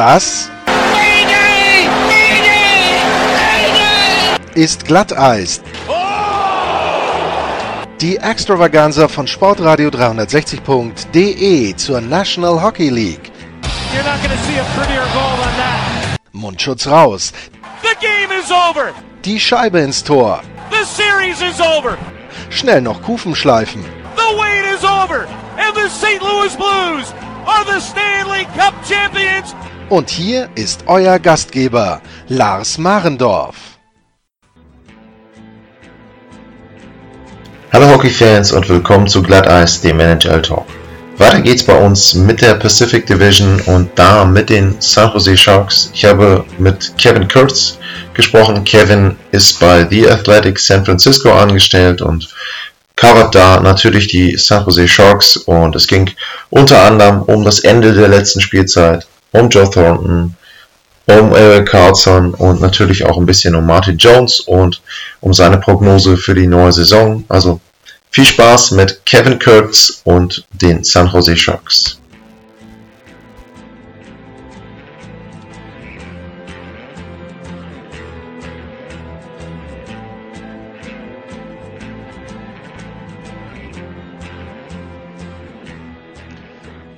Das ist Glatteis. Die Extravaganza von Sportradio 360.de zur National Hockey League. You're not going to see a prettier goal than that. Mundschutz raus. The game is over. Die Scheibe ins Tor. The series is over. Schnell noch Kufen schleifen. The wait is over. And the St. Louis Blues are the Stanley Cup champions. Und hier ist euer Gastgeber, Lars Marendorf. Hallo Hockey-Fans und willkommen zu Glatteis, dem NHL Talk. Weiter geht's bei uns mit der Pacific Division und da mit den San Jose Sharks. Ich habe mit Kevin Kurtz gesprochen. Kevin ist bei The Athletic San Francisco angestellt und covert da natürlich die San Jose Sharks und es ging unter anderem um das Ende der letzten Spielzeit, um Joe Thornton, um Eric Carlson und natürlich auch ein bisschen um Martin Jones und um seine Prognose für die neue Saison. Also viel Spaß mit Kevin Kurtz und den San Jose Sharks.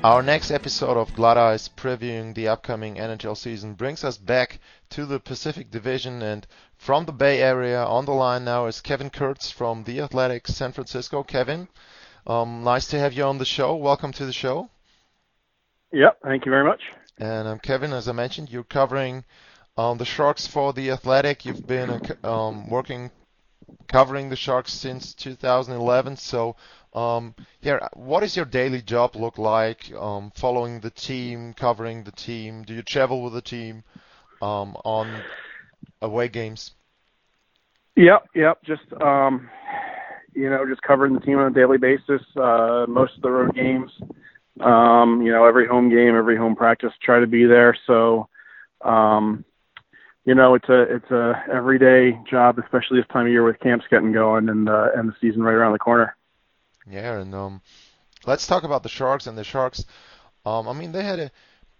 Our next episode of Glatteis previewing the upcoming NHL season brings us back to the Pacific Division and from the Bay Area on the line now is Kevin Kurz from The Athletic San Francisco. Kevin, um, nice to have you on the show. Welcome to the show. Yep, thank you very much. And um, Kevin, as I mentioned, you're covering um, the Sharks for The Athletic. You've been uh, um, working covering the Sharks since 2011. So um, yeah, what is your daily job look like? Um, following the team, covering the team. Do you travel with the team um, on away games? Yep, yep. Just um, you know, just covering the team on a daily basis. Uh, most of the road games. Um, you know, every home game, every home practice, try to be there. So, um, you know, it's a it's a everyday job, especially this time of year with camps getting going and uh, and the season right around the corner. Yeah, and um, let's talk about the Sharks and the Sharks. Um, I mean, they had a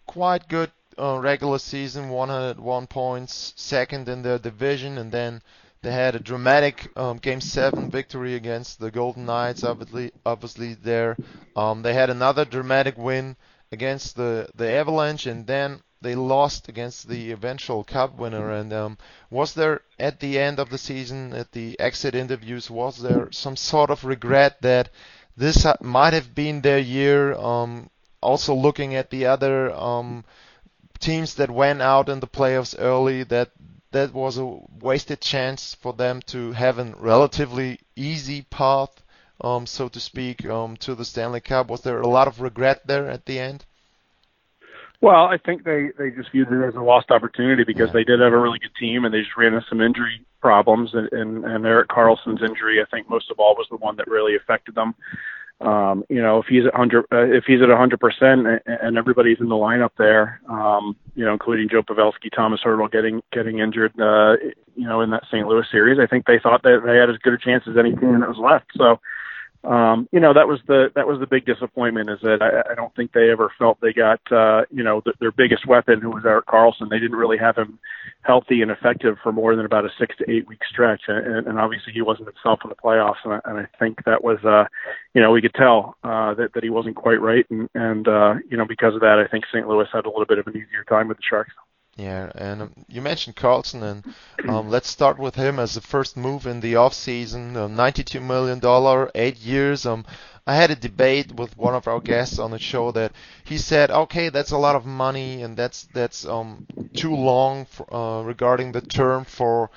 quite good uh, regular season, 101 points, second in their division, and then they had a dramatic um, Game Seven victory against the Golden Knights. Obviously, obviously there, um, they had another dramatic win against the the Avalanche, and then they lost against the eventual Cup winner. And um, was there at the end of the season, at the exit interviews, was there some sort of regret that this might have been their year? Um, also looking at the other um, teams that went out in the playoffs early, that that was a wasted chance for them to have a relatively easy path, um, so to speak, um, to the Stanley Cup. Was there a lot of regret there at the end? Well, I think they they just viewed it as a lost opportunity because Yeah. they did have a really good team and they just ran into some injury problems and and, and Erik Karlsson's injury I think most of all was the one that really affected them. Um, you know, if he's at hundred, uh, if he's at hundred percent, and everybody's in the lineup there, um, you know, including Joe Pavelski, Tomas Hertl getting getting injured, uh, you know, in that St. Louis series, I think they thought that they had as good a chance as any team that was left. So, um, you know, that was the that was the big disappointment is that I, I don't think they ever felt they got uh, you know th- their biggest weapon, who was Erik Karlsson. They didn't really have him healthy and effective for more than about a six to eight week stretch, and, and obviously he wasn't himself in the playoffs. And I, and I think that was uh, you know we could tell uh, that that he wasn't quite right, and and uh, you know because of that, I think St. Louis had a little bit of an easier time with the Sharks. Yeah, and um, you mentioned Karlsson, and um, let's start with him as the first move in the off-season. Uh, $92 million, eight years. Um, I had a debate with one of our guests on the show that he said, okay, that's a lot of money, and that's that's um, too long for, uh, regarding the term for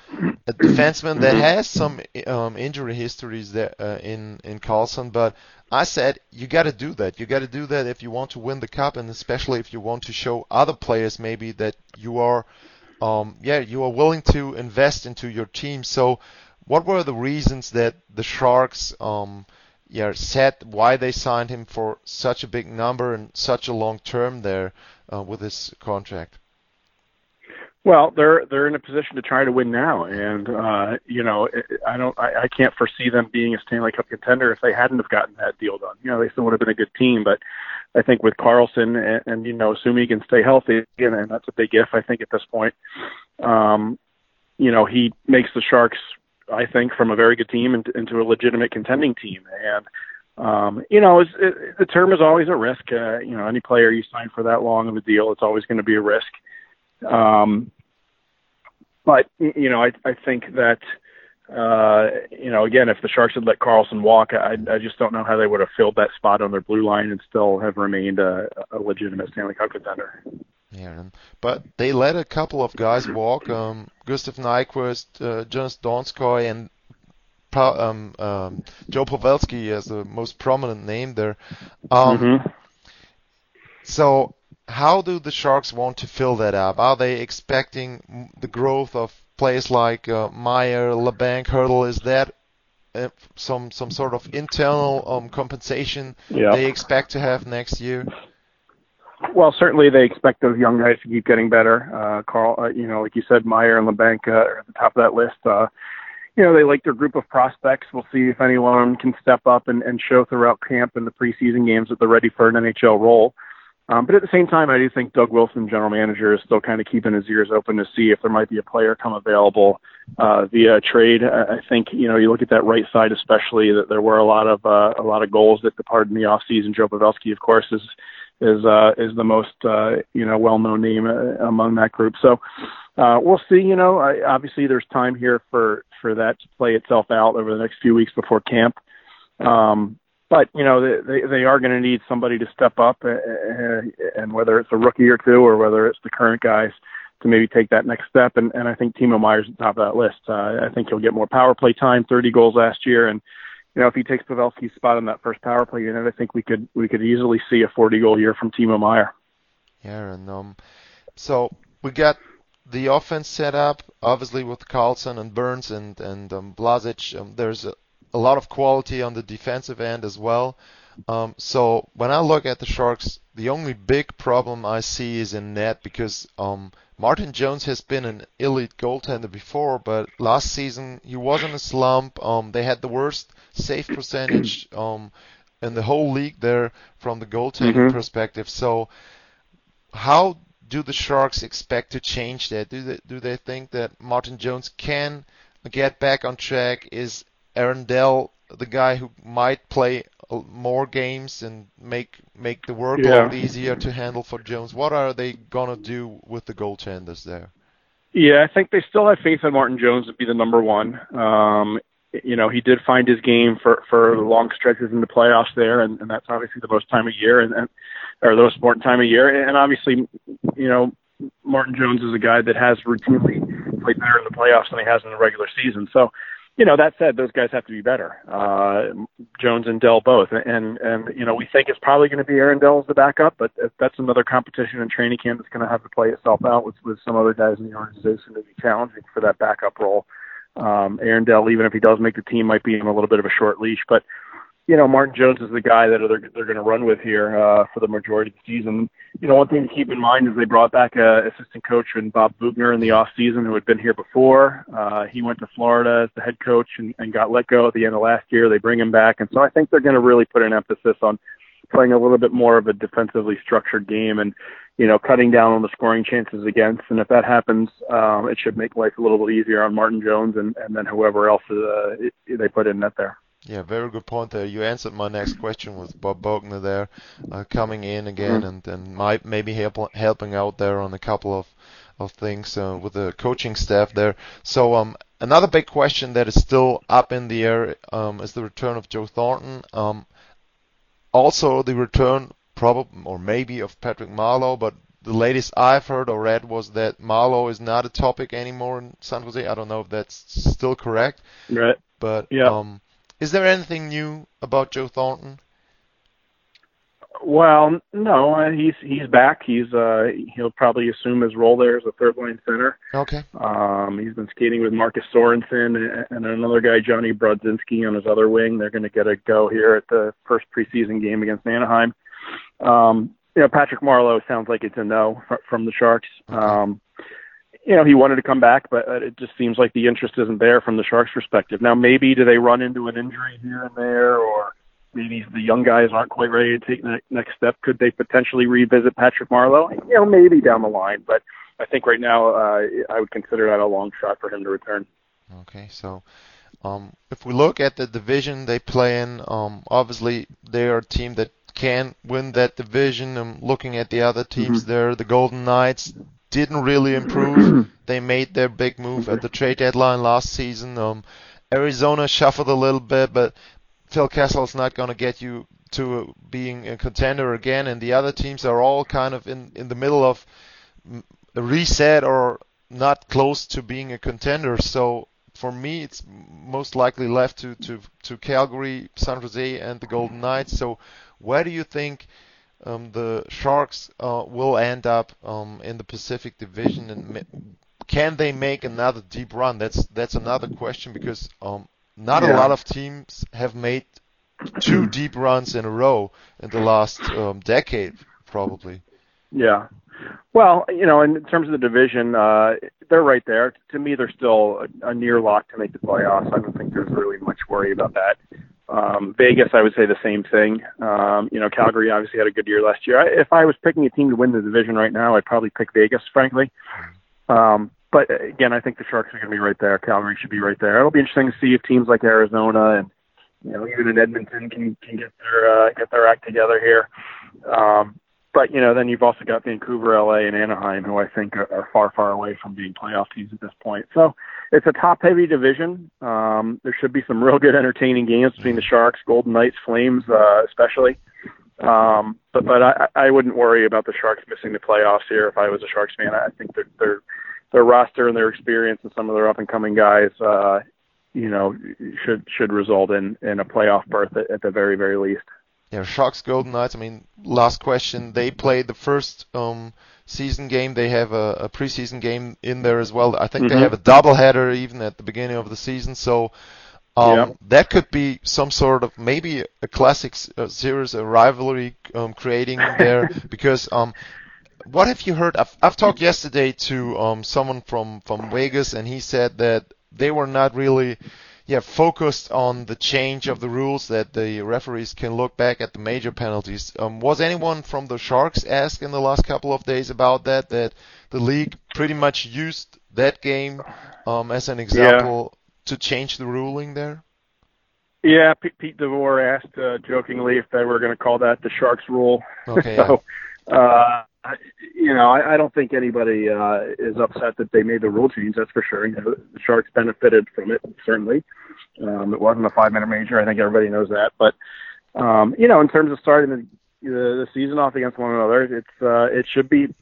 a defenseman that has some um, injury histories there uh, in in Karlsson, but I said you got to do that. You got to do that if you want to win the cup, and especially if you want to show other players maybe that you are, um, yeah, you are willing to invest into your team. So, what were the reasons that the Sharks, um, yeah, said why they signed him for such a big number and such a long term there uh, with his contract? Well, they're they're in a position to try to win now, and uh, you know I don't I, I can't foresee them being a Stanley Cup contender if they hadn't have gotten that deal done. You know they still would have been a good team, but I think with Karlsson and, and you know, assuming he can stay healthy, and, and that's a big if I think at this point. Um, you know, he makes the Sharks, I think, from a very good team into, into a legitimate contending team. And um, you know, it, the term is always a risk. Uh, you know, any player you sign for that long of a deal, it's always going to be a risk. Um, but you know, I I think that uh, you know, again, if the Sharks had let Karlsson walk, I, I just don't know how they would have filled that spot on their blue line and still have remained a, a legitimate Stanley Cup contender. Yeah, but they let a couple of guys walk. Um, Gustav Nyquist, uh, Jonas Donskoi, and um, um, Joe Pavelski as the most prominent name there. Um, mm-hmm. So, how do the Sharks want to fill that up? Are they expecting the growth of players like uh, Meier, Labanc, Hertl? Is that uh, some some sort of internal um, compensation yeah. they expect to have next year? Well, certainly they expect those young guys to keep getting better. Uh, Carl, uh, you know, like you said, Meier and Labanc uh, are at the top of that list. Uh, you know, they like their group of prospects. We'll see if anyone can step up and, and show throughout camp and the preseason games that they're ready for an NHL role. Um, but at the same time, I do think Doug Wilson, general manager, is still kind of keeping his ears open to see if there might be a player come available uh, via trade. I think you know you look at that right side, especially that there were a lot of uh, a lot of goals that departed in the offseason. Joe Pavelski, of course, is is uh, is the most uh, you know well known name uh, among that group. So uh, we'll see. You know, I, obviously there's time here for for that to play itself out over the next few weeks before camp. Um, but you know they they are going to need somebody to step up, uh, uh, and whether it's a rookie or two, or whether it's the current guys to maybe take that next step. And, and I think Timo Meier's at the top of that list. Uh, I think he'll get more power play time, 30 goals last year, and you know if he takes Pavelski's spot on that first power play unit, I think we could we could easily see a 40 goal year from Timo Meier. Yeah, and um, so we got the offense set up, obviously with Karlsson and Burns and and um, Vlasic. Um, there's a, a lot of quality on the defensive end as well. Um, so when I look at the Sharks, the only big problem I see is in net because um, Martin Jones has been an elite goaltender before, but last season he was in a slump. Um, they had the worst save percentage um, in the whole league there from the goaltending mm-hmm. perspective. So how do the Sharks expect to change that? Do they do they think that Martin Jones can get back on track? Is Aaron Dell, the guy who might play more games and make make the workload yeah. easier to handle for Jones. What are they gonna do with the goaltenders there? Yeah, I think they still have faith in Martin Jones to be the number one. Um, you know, he did find his game for for long stretches in the playoffs there, and, and that's obviously the most time of year, and, and or the most important time of year. And obviously, you know, Martin Jones is a guy that has routinely played better in the playoffs than he has in the regular season. So you know, that said, those guys have to be better. Uh, Jones and Dell both, and and you know, we think it's probably going to be Aaron Dell as the backup, but that's another competition in training camp that's going to have to play itself out with with some other guys in the organization to be challenging for that backup role. Um, Aaron Dell, even if he does make the team, might be in a little bit of a short leash, but you know, Martin Jones is the guy that they're they're going to run with here uh, for the majority of the season. You know, one thing to keep in mind is they brought back a assistant coach and Bob Boughner in the off season who had been here before. Uh, he went to Florida as the head coach and, and got let go at the end of last year. They bring him back, and so I think they're going to really put an emphasis on playing a little bit more of a defensively structured game and you know cutting down on the scoring chances against. And if that happens, um, it should make life a little bit easier on Martin Jones and and then whoever else uh, they put in net there. Yeah, very good point there. You answered my next question with Bob Boughner there, uh, coming in again and and might maybe help, helping out there on a couple of of things uh, with the coaching staff there. So um, another big question that is still up in the air um, is the return of Joe Thornton. Um, also the return probably or maybe of Patrick Marleau, but the latest I've heard or read was that Marleau is not a topic anymore in San Jose. I don't know if that's still correct. Right. But yeah. um, is there anything new about Joe Thornton? Well, no, uh, he's he's back. He's uh he'll probably assume his role there as a third line center. Okay. Um, he's been skating with Marcus Sorensen and another guy, Johnny Brodzinski, on his other wing. They're going to get a go here at the first preseason game against Anaheim. Um, you know, Patrick Marleau sounds like it's a no from the Sharks. Okay. Um, you know, he wanted to come back, but it just seems like the interest isn't there from the Sharks' perspective. Now, maybe do they run into an injury here and there, or maybe the young guys aren't quite ready to take the next step. Could they potentially revisit Patrick Marleau? You know, maybe down the line, but I think right now uh, I would consider that a long shot for him to return. Okay, so um, if we look at the division they play in, um, obviously they are a team that can win that division. Um, looking at the other teams mm-hmm. there, the Golden Knights didn't really improve. they made their big move at the trade deadline last season. Um, Arizona shuffled a little bit, but Phil Kessel's not going to get you to being a contender again. And the other teams are all kind of in in the middle of a reset or not close to being a contender. So for me, it's most likely left to, to, to Calgary, San Jose, and the Golden Knights. So where do you think um, the Sharks uh, will end up um, in the Pacific Division, and can they make another deep run? That's that's another question because um, not yeah. a lot of teams have made two deep runs in a row in the last um, decade, probably. Yeah, well, you know, in terms of the division, uh, they're right there. To me, they're still a, a near lock to make the playoffs. I don't think there's really much worry about that. Um, Vegas, I would say the same thing. Um, you know, Calgary obviously had a good year last year. I, if I was picking a team to win the division right now, I'd probably pick Vegas, frankly. Um, but again, I think the Sharks are going to be right there. Calgary should be right there. It'll be interesting to see if teams like Arizona and you know even in Edmonton can can get their uh, get their act together here. Um, but you know, then you've also got Vancouver, LA, and Anaheim, who I think are, are far, far away from being playoff teams at this point. So it's a top-heavy division. Um, there should be some real good, entertaining games between the Sharks, Golden Knights, Flames, uh, especially. Um, but but I, I wouldn't worry about the Sharks missing the playoffs here. If I was a Sharks fan, I think their their their roster and their experience and some of their up-and-coming guys, uh, you know, should should result in in a playoff berth at, at the very very least yeah, Sharks Golden Knights. I mean, last question. They played the first um, season game. They have a, a preseason game in there as well. I think mm-hmm. they have a doubleheader even at the beginning of the season. So um, yeah. that could be some sort of maybe a classic uh, series, a rivalry um, creating there. because um, what have you heard? I've, I've talked yesterday to um, someone from from Vegas, and he said that they were not really yeah, focused on the change of the rules that the referees can look back at the major penalties. Um, was anyone from the Sharks asked in the last couple of days about that? That the league pretty much used that game um, as an example yeah. to change the ruling there. Yeah, Pete, Pete DeBoer asked uh, jokingly if they were going to call that the Sharks rule. Okay. so, uh, you know, I, I don't think anybody uh, is upset that they made the rule change. That's for sure. You know, the Sharks benefited from it certainly. Um, it wasn't a five-minute major. I think everybody knows that. But um, you know, in terms of starting the, the, the season off against one another, it's uh, it should be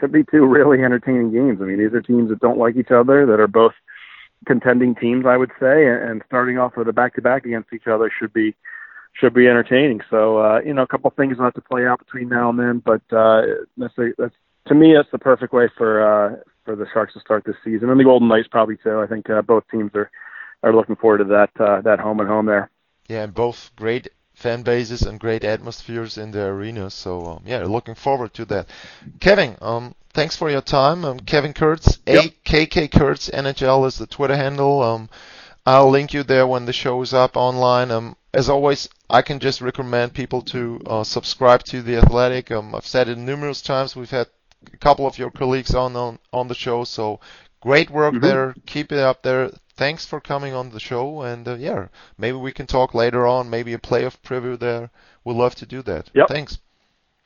should be two really entertaining games. I mean, these are teams that don't like each other, that are both contending teams, I would say, and, and starting off with a back-to-back against each other should be should be entertaining. So uh, you know, a couple of things will have to play out between now and then, but uh, that's a, that's to me that's the perfect way for uh, for the Sharks to start this season, and the Golden Knights probably too. I think uh, both teams are are looking forward to that uh, that home and home there. Yeah, and both great fan bases and great atmospheres in the arena. So um, yeah, looking forward to that. Kevin, um, thanks for your time. Um, Kevin Kurz, yep. AKK Kurz NHL is the Twitter handle. Um, I'll link you there when the show is up online. Um, as always, I can just recommend people to uh, subscribe to the Athletic. Um, I've said it numerous times. We've had a couple of your colleagues on on, on the show, so great work mm-hmm. there. Keep it up there. Thanks for coming on the show, and uh, yeah, maybe we can talk later on. Maybe a playoff preview there. We'd love to do that. Yep. Thanks.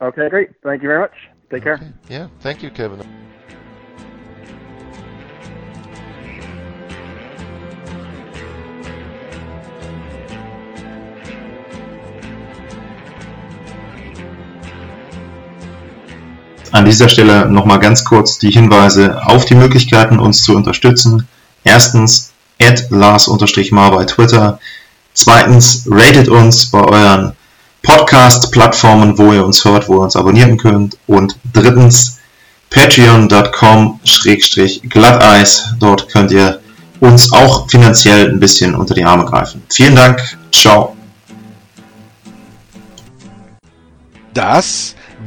Okay, great. Thank you very much. Take okay. care. Yeah, thank you, Kevin. An dieser Stelle nochmal ganz kurz die Hinweise auf die Möglichkeiten, uns zu unterstützen. Erstens, Lars-Mar bei Twitter. Zweitens, ratet uns bei euren Podcast-Plattformen, wo ihr uns hört, wo ihr uns abonnieren könnt. Und drittens, patreon.com-glatteis. Dort könnt ihr uns auch finanziell ein bisschen unter die Arme greifen. Vielen Dank. Ciao. Das